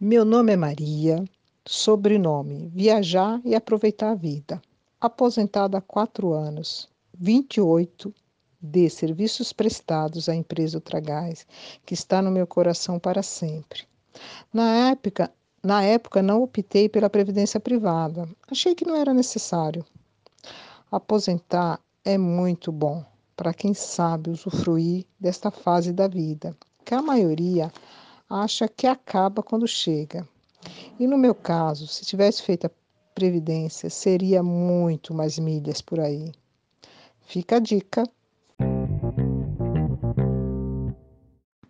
Meu nome é Maria, sobrenome Viajar e Aproveitar a Vida. Aposentada há quatro anos, 28 de serviços prestados à empresa Ultragás, que está no meu coração para sempre. Na época, na época não optei pela previdência privada. Achei que não era necessário. Aposentar é muito bom para quem sabe usufruir desta fase da vida, que a maioria acha que acaba quando chega. E no meu caso, se tivesse feito a previdência, seria muito mais milhas por aí. Fica a dica.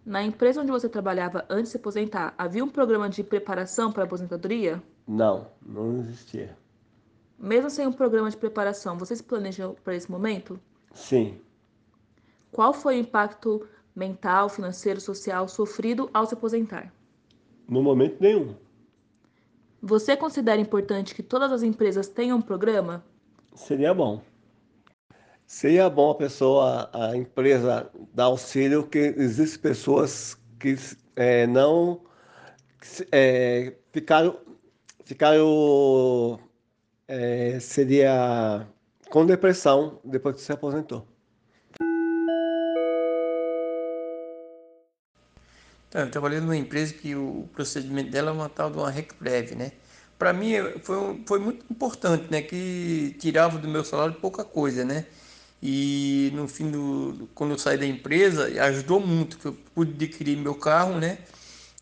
Na empresa onde você trabalhava antes de se aposentar, havia um programa de preparação para a aposentadoria? Não, não existia. Mesmo sem um programa de preparação, você se planejou para esse momento? Sim. Qual foi o impacto mental, financeiro, social sofrido ao se aposentar? No momento nenhum. Você considera importante que todas as empresas tenham um programa? Seria bom. Seria bom a pessoa, a empresa dar auxílio, que existem pessoas que é, não é, ficaram, ficaram é, seria com depressão depois que se aposentou. Então, eu trabalhei numa empresa que o procedimento dela é uma tal de uma RecPrev, né? Para mim foi, foi muito importante, né? Que tirava do meu salário pouca coisa, né? E no fim do quando eu saí da empresa, ajudou muito, que eu pude adquirir meu carro, né?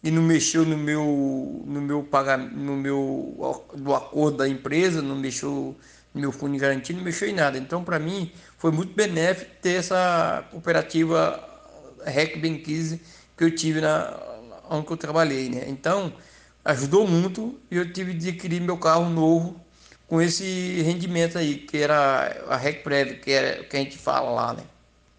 E não mexeu no meu no meu pagamento, no meu do acordo da empresa, não mexeu no meu fundo de garantia, não mexeu em nada. Então, para mim, foi muito benéfico ter essa cooperativa REC Benquise que eu tive na onde eu trabalhei, né? Então, ajudou muito e eu tive de adquirir meu carro novo com esse rendimento aí, que era a RecPrev, que, era, que a gente fala lá, né?